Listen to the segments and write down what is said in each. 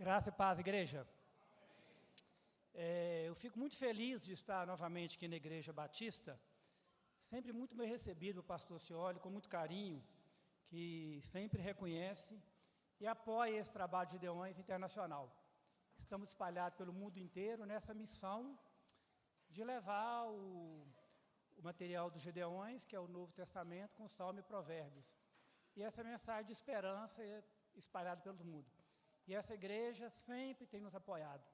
Graça e paz, igreja. É, eu fico muito feliz de estar novamente aqui na Igreja Batista, sempre muito bem recebido o pastor Cioli, com muito carinho, que sempre reconhece e apoia esse trabalho de Deões Internacional. Estamos espalhados pelo mundo inteiro nessa missão de levar o, o material dos Gedeões, que é o Novo Testamento, com Salmo e Provérbios. E essa mensagem de esperança é espalhada pelo mundo. E essa igreja sempre tem nos apoiado,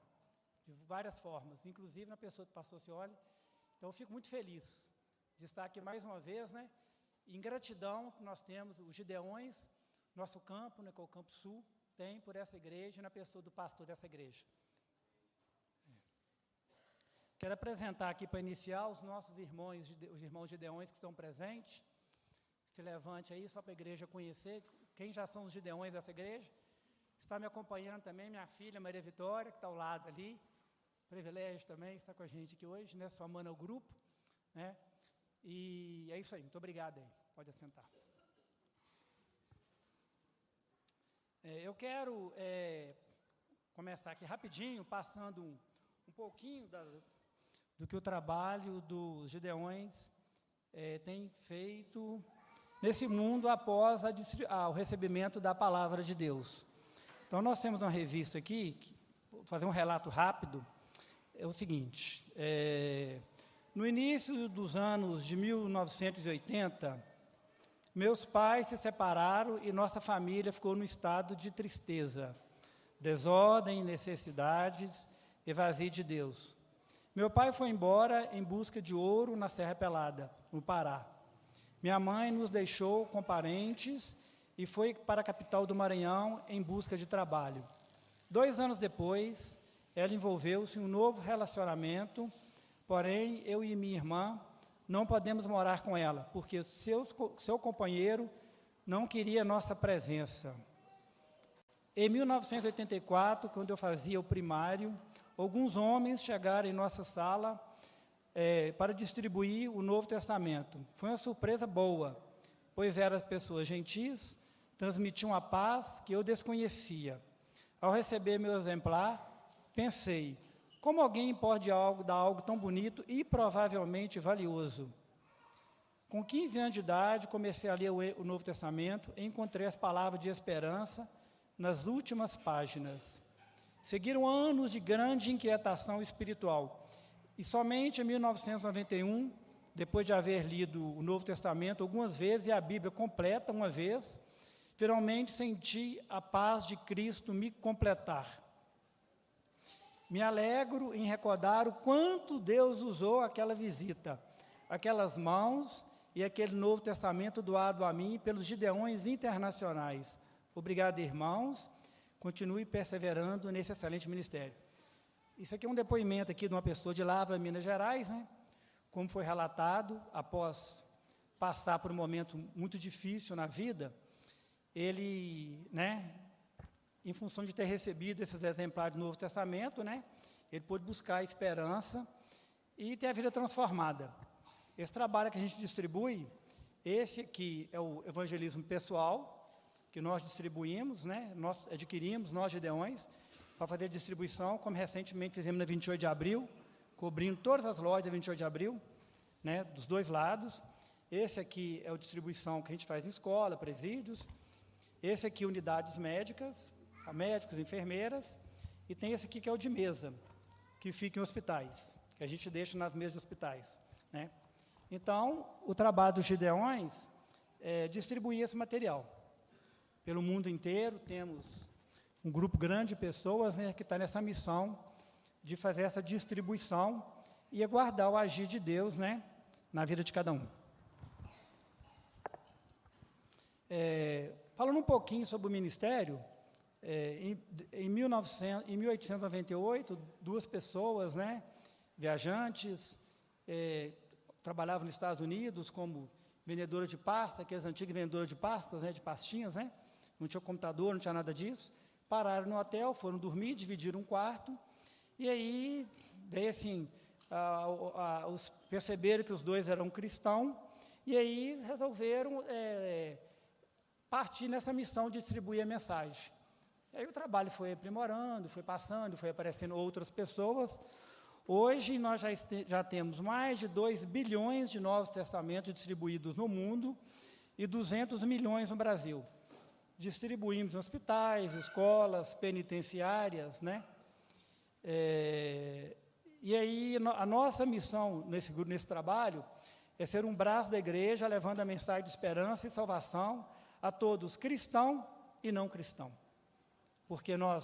de várias formas, inclusive na pessoa do pastor Cioli. Então, eu fico muito feliz de estar aqui mais uma vez, né? Em gratidão que nós temos, os Gideões, nosso campo, né, que é o Campo Sul, tem por essa igreja, na pessoa do pastor dessa igreja. Quero apresentar aqui para iniciar os nossos irmãos, os irmãos Gideões que estão presentes. Se levante aí, só para a igreja conhecer quem já são os Gideões dessa igreja. Está me acompanhando também minha filha Maria Vitória, que está ao lado ali. Privilégio também estar com a gente aqui hoje, né? Somando ao grupo. Né? E é isso aí, muito obrigado aí. Pode assentar. É, eu quero é, começar aqui rapidinho, passando um, um pouquinho da, do que o trabalho dos Gideões é, tem feito nesse mundo após a, a, o recebimento da palavra de Deus. Então, nós temos uma revista aqui, que, vou fazer um relato rápido, é o seguinte, é, no início dos anos de 1980, meus pais se separaram e nossa família ficou no estado de tristeza, desordem, necessidades e vazio de Deus. Meu pai foi embora em busca de ouro na Serra Pelada, no Pará. Minha mãe nos deixou com parentes e foi para a capital do Maranhão em busca de trabalho. Dois anos depois, ela envolveu-se em um novo relacionamento, porém, eu e minha irmã não podemos morar com ela, porque seu, seu companheiro não queria nossa presença. Em 1984, quando eu fazia o primário, alguns homens chegaram em nossa sala é, para distribuir o Novo Testamento. Foi uma surpresa boa, pois eram pessoas gentis, transmitiam a paz que eu desconhecia. Ao receber meu exemplar, pensei: como alguém pode algo, dar algo tão bonito e provavelmente valioso? Com 15 anos de idade, comecei a ler o Novo Testamento e encontrei as palavras de esperança nas últimas páginas. Seguiram anos de grande inquietação espiritual. E somente em 1991, depois de haver lido o Novo Testamento algumas vezes e a Bíblia completa uma vez, finalmente senti a paz de Cristo me completar. Me alegro em recordar o quanto Deus usou aquela visita, aquelas mãos e aquele Novo Testamento doado a mim pelos Gideões internacionais. Obrigado, irmãos, continue perseverando nesse excelente ministério. Isso aqui é um depoimento aqui de uma pessoa de Lavra, Minas Gerais, né? Como foi relatado, após passar por um momento muito difícil na vida, ele, né, em função de ter recebido esses exemplares do Novo Testamento, né, ele pôde buscar a esperança e ter a vida transformada. Esse trabalho que a gente distribui, esse aqui é o evangelismo pessoal, que nós distribuímos, né, nós adquirimos, nós Gideões, para fazer distribuição, como recentemente fizemos na 28 de abril, cobrindo todas as lojas da 28 de abril, né, dos dois lados. Esse aqui é a distribuição que a gente faz em escola, presídios. Esse aqui, unidades médicas, médicos, enfermeiras. E tem esse aqui que é o de mesa, que fica em hospitais, que a gente deixa nas mesas de hospitais. Né? Então, o trabalho dos Gideões é distribuir esse material pelo mundo inteiro, temos um grupo grande de pessoas né, que está nessa missão de fazer essa distribuição e aguardar o agir de Deus né, na vida de cada um. É, falando um pouquinho sobre o ministério, é, em, em, 1900, em 1898, duas pessoas, né, viajantes, é, trabalhavam nos Estados Unidos como vendedora de pasta, aquelas antigas vendedoras de pastas, né, de pastinhas, né, não tinha computador, não tinha nada disso. Pararam no hotel, foram dormir, dividiram um quarto, e aí, daí assim, a, a, os, perceberam que os dois eram cristãos, e aí resolveram é, partir nessa missão de distribuir a mensagem. E aí o trabalho foi aprimorando, foi passando, foi aparecendo outras pessoas. Hoje nós já, já temos mais de 2 bilhões de Novos Testamentos distribuídos no mundo e 200 milhões no Brasil. Distribuímos em hospitais, escolas, penitenciárias, né? É, e aí a nossa missão nesse, nesse trabalho é ser um braço da igreja levando a mensagem de esperança e salvação a todos, cristão e não cristão. Porque nós,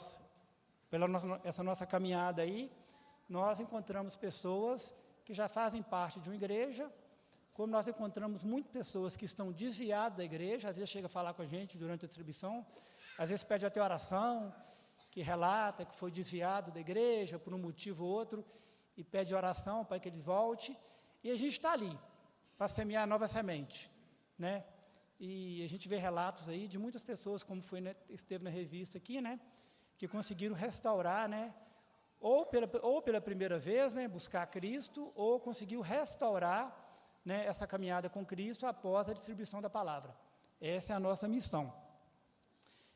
pela nossa, essa nossa caminhada aí, nós encontramos pessoas que já fazem parte de uma igreja, como nós encontramos muitas pessoas que estão desviadas da igreja, às vezes chega a falar com a gente durante a distribuição, às vezes pede até oração, que relata que foi desviado da igreja por um motivo ou outro, e pede oração para que ele volte, e a gente está ali, para semear nova semente, né? E a gente vê relatos aí de muitas pessoas, como foi, né, esteve na revista aqui, né? Que conseguiram restaurar, né? Ou pela, ou pela primeira vez, né? Buscar Cristo, ou conseguiu restaurar né, essa caminhada com Cristo após a distribuição da palavra. Essa é a nossa missão.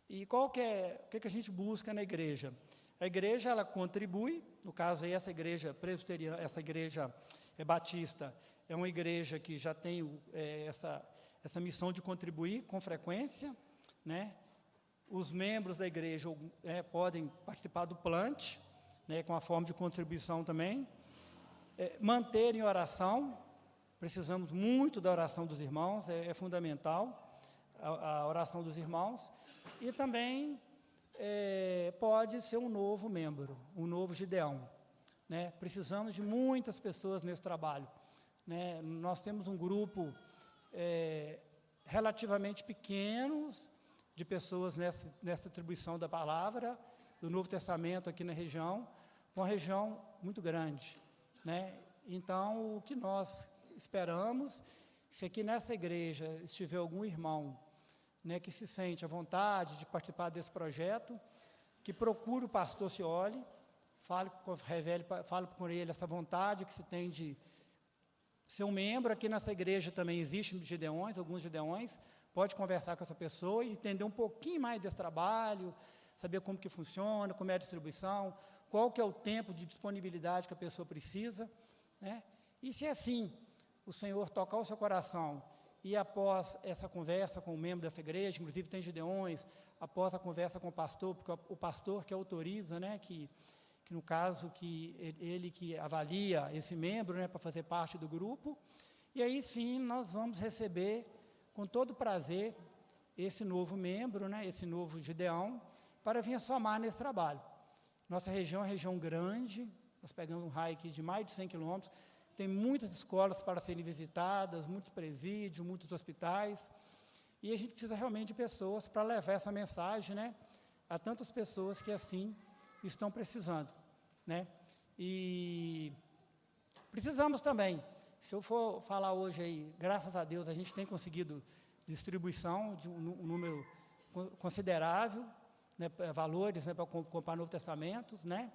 E qual que é, o que, que a gente busca na igreja? A igreja ela contribui, no caso aí essa igreja presbiteriana, essa igreja é, batista é uma igreja que já tem é, essa essa missão de contribuir com frequência, né? Os membros da igreja é, podem participar do plante, né, com a forma de contribuição também. É, manter em oração, precisamos muito da oração dos irmãos, é, é fundamental a, a, oração dos irmãos. E também é, pode ser um novo membro, um novo Gideão. Né? Precisamos de muitas pessoas nesse trabalho. Né? Nós temos um grupo é, relativamente pequenos de pessoas nessa, nessa atribuição da palavra, do Novo Testamento aqui na região, uma região muito grande. Né? Então, o que nós esperamos, se aqui nessa igreja estiver algum irmão né, que se sente à vontade de participar desse projeto, que procure o pastor Cioli, fale, revele, fale com ele essa vontade que se tem de ser um membro. Aqui nessa igreja também existe gideões, alguns gideões, pode conversar com essa pessoa e entender um pouquinho mais desse trabalho, saber como que funciona, como é a distribuição, qual que é o tempo de disponibilidade que a pessoa precisa. Né? E se é assim, o Senhor tocar o seu coração e após essa conversa com o membro dessa igreja, inclusive tem Gideões, após a conversa com o pastor, porque o pastor que autoriza, né, que, que no caso que ele que avalia esse membro, né, para fazer parte do grupo, e aí sim nós vamos receber com todo prazer esse novo membro, né, esse novo Gideão, para vir somar nesse trabalho. Nossa região é região grande, nós pegamos um raio aqui de mais de 100 quilômetros, tem muitas escolas para serem visitadas, muitos presídios, muitos hospitais. E a gente precisa realmente de pessoas para levar essa mensagem né, a tantas pessoas que assim estão precisando. Né? E precisamos também, se eu for falar hoje aí, graças a Deus, a gente tem conseguido distribuição de um, número considerável, né, valores né, para comprar Novo Testamento, né?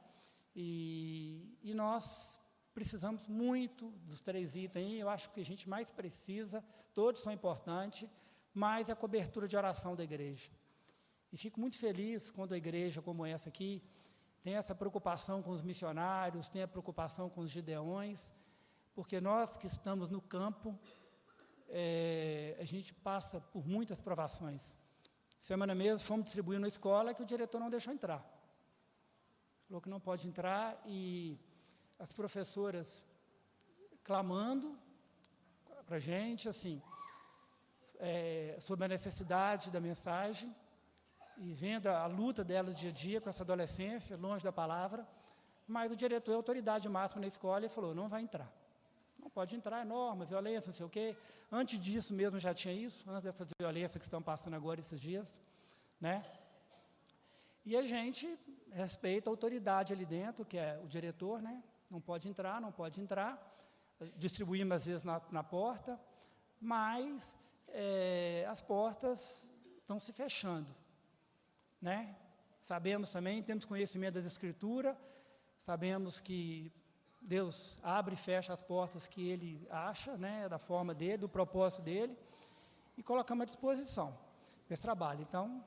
E, e nós precisamos muito dos três itens eu acho que a gente mais precisa, todos são importantes, mas é a cobertura de oração da igreja. E fico muito feliz quando a igreja como essa aqui tem essa preocupação com os missionários, tem a preocupação com os gideões, porque nós que estamos no campo, é, a gente passa por muitas provações. Semana mesmo fomos distribuir na escola que o diretor não deixou entrar. Falou que não pode entrar e as professoras clamando para a gente, assim, é, sobre a necessidade da mensagem e vendo a, luta delas dia a dia com essa adolescência, longe da palavra, mas o diretor é autoridade máxima na escola e falou, não vai entrar. Não pode entrar, é norma, violência, não sei o quê. Antes disso mesmo já tinha isso, antes dessa violência que estão passando agora esses dias, né? E a gente respeita a autoridade ali dentro, que é o diretor, né? não pode entrar, não pode entrar. Distribuímos às vezes na, na porta, mas é, as portas estão se fechando. Né? Sabemos também, temos conhecimento das Escrituras, sabemos que Deus abre e fecha as portas que Ele acha, né, da forma dele, do propósito dele, e colocamos à disposição esse trabalho. Então,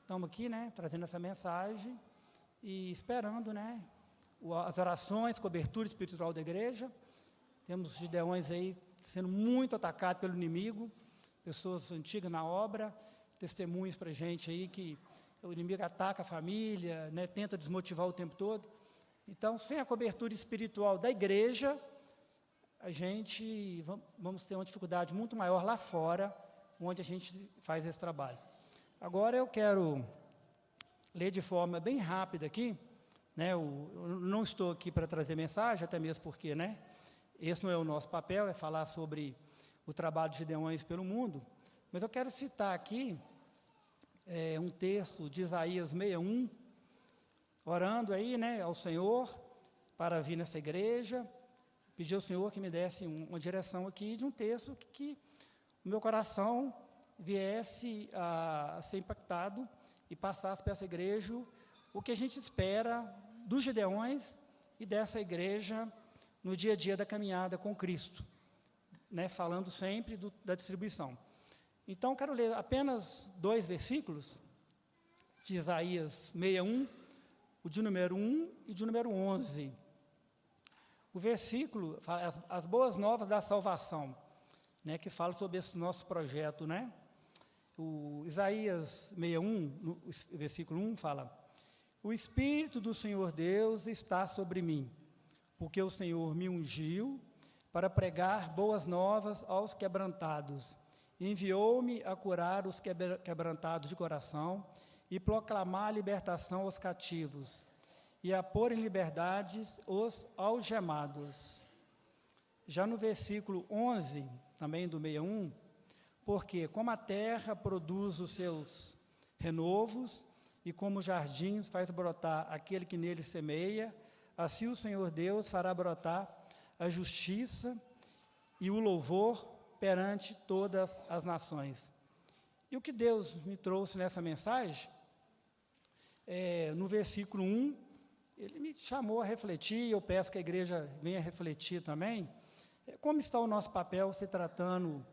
estamos aqui, né, trazendo essa mensagem e esperando, né, as orações, cobertura espiritual da igreja. Temos gideões aí sendo muito atacados pelo inimigo, pessoas antigas na obra, testemunhos para gente aí que o inimigo ataca a família, né, tenta desmotivar o tempo todo. Então, sem a cobertura espiritual da igreja, a gente vamos ter uma dificuldade muito maior lá fora, onde a gente faz esse trabalho. Agora eu quero ler de forma bem rápida aqui, né, eu, não estou aqui para trazer mensagem, até mesmo porque, né, esse não é o nosso papel, é falar sobre o trabalho de Gideões pelo mundo, mas eu quero citar aqui é, um texto de Isaías 61, orando aí, né, ao Senhor para vir nessa igreja, pedi ao Senhor que me desse um, uma direção aqui de um texto que, que o meu coração viesse a, a ser impactado e passasse para essa igreja o que a gente espera dos Gideões e dessa igreja no dia a dia da caminhada com Cristo, né, falando sempre do, da distribuição. Então, quero ler apenas dois versículos de Isaías 61, o de número 1 e de número 11. O versículo as, as boas novas da salvação, né, que fala sobre esse nosso projeto, né? O Isaías 61, no versículo 1 fala: O espírito do Senhor Deus está sobre mim, porque o Senhor me ungiu para pregar boas novas aos quebrantados. Enviou-me a curar os quebrantados de coração e proclamar a libertação aos cativos e a pôr em liberdade os algemados. Já no versículo 11, também do 61, porque como a terra produz os seus renovos e como jardins faz brotar aquele que nele semeia, assim o Senhor Deus fará brotar a justiça e o louvor perante todas as nações. E o que Deus me trouxe nessa mensagem, é, no versículo 1, ele me chamou a refletir, eu peço que a igreja venha refletir também, é, como está o nosso papel se tratando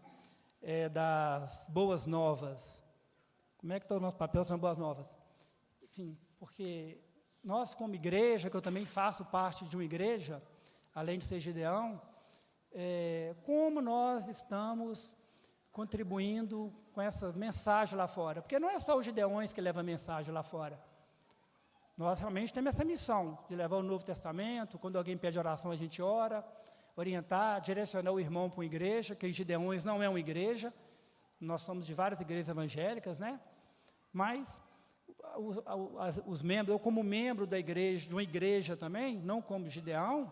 é, das boas novas. Como é que está o nosso papel sendo boas novas? Sim, porque nós como igreja, que eu também faço parte de uma igreja, além de ser Gideão, é, como nós estamos contribuindo com essa mensagem lá fora. Porque não é só os Gideões que levam a mensagem lá fora. Nós realmente temos essa missão de levar o Novo Testamento, quando alguém pede oração, a gente ora, orientar, direcionar o irmão para uma igreja, que Gideões não é uma igreja, nós somos de várias igrejas evangélicas, né? Mas os, os, os membros, eu como membro da igreja, de uma igreja também, não como Gideão,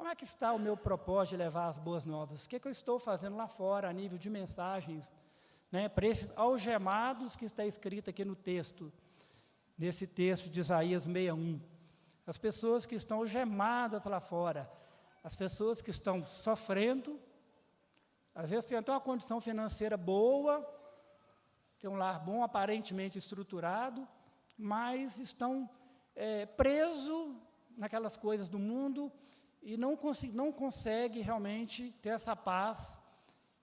como é que está o meu propósito de levar as boas novas? O que, é que eu estou fazendo lá fora, a nível de mensagens, né, para esses algemados que está escrito aqui no texto? nesse texto de Isaías 61. As pessoas que estão gemadas lá fora, as pessoas que estão sofrendo, às vezes têm até uma condição financeira boa, tem um lar bom, aparentemente estruturado, mas estão é, presos naquelas coisas do mundo e não, não consegue realmente ter essa paz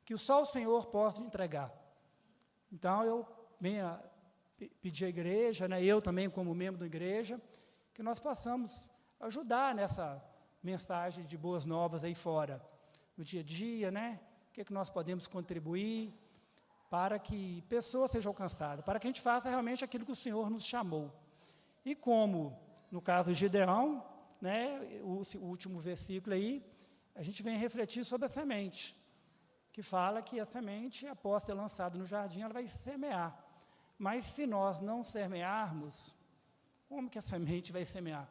que só o Senhor possa entregar. Então eu venho pedir à igreja, né, eu também como membro da igreja, que nós possamos ajudar nessa mensagem de boas novas aí fora, no dia a dia, né? O que, é que nós podemos contribuir para que pessoas sejam alcançadas, para que a gente faça realmente aquilo que o Senhor nos chamou. E como, no caso de Gideão, né, o, o último versículo aí, a gente vem refletir sobre a semente, que fala que a semente, após ser lançada no jardim, ela vai semear. Mas se nós não semearmos, como que a semente vai semear?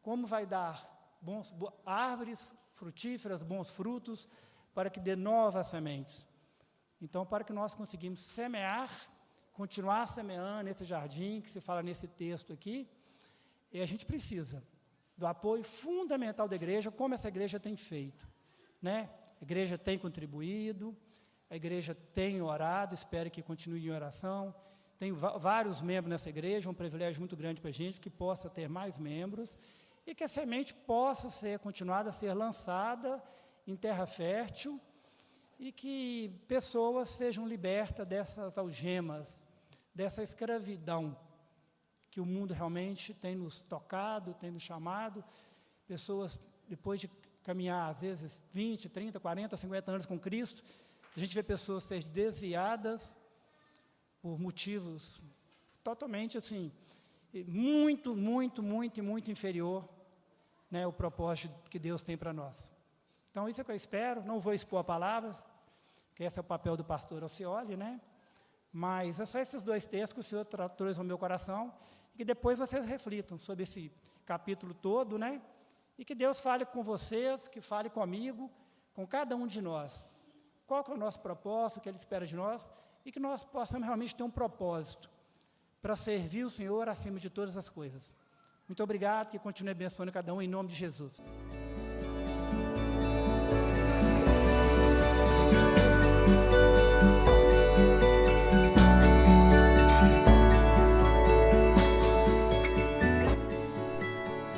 Como vai dar bons, árvores frutíferas, bons frutos, para que dê novas sementes? Então, para que nós conseguimos semear, continuar semeando esse jardim que se fala nesse texto aqui, e a gente precisa do apoio fundamental da igreja, como essa igreja tem feito. Né? A igreja tem contribuído, a igreja tem orado, espero que continue em oração, tem vários membros nessa igreja, um privilégio muito grande para a gente, que possa ter mais membros e que a semente possa ser continuada a ser lançada em terra fértil e que pessoas sejam libertas dessas algemas, dessa escravidão que o mundo realmente tem nos tocado, tem nos chamado. Pessoas, depois de caminhar, às vezes, 20, 30, 40, 50 anos com Cristo, a gente vê pessoas ser desviadas por motivos totalmente assim, muito, muito, muito muito inferior né, o propósito que Deus tem para nós. Então, isso é que eu espero. Não vou expor palavras, que esse é o papel do pastor Alcioli, né? Mas é só esses dois textos que o Senhor trouxe ao meu coração e que depois vocês reflitam sobre esse capítulo todo, né? E que Deus fale com vocês, que fale comigo, com cada um de nós. Qual é o nosso propósito, o que Ele espera de nós e que nós possamos realmente ter um propósito para servir o Senhor acima de todas as coisas. Muito obrigado, que continue abençoando cada um em nome de Jesus.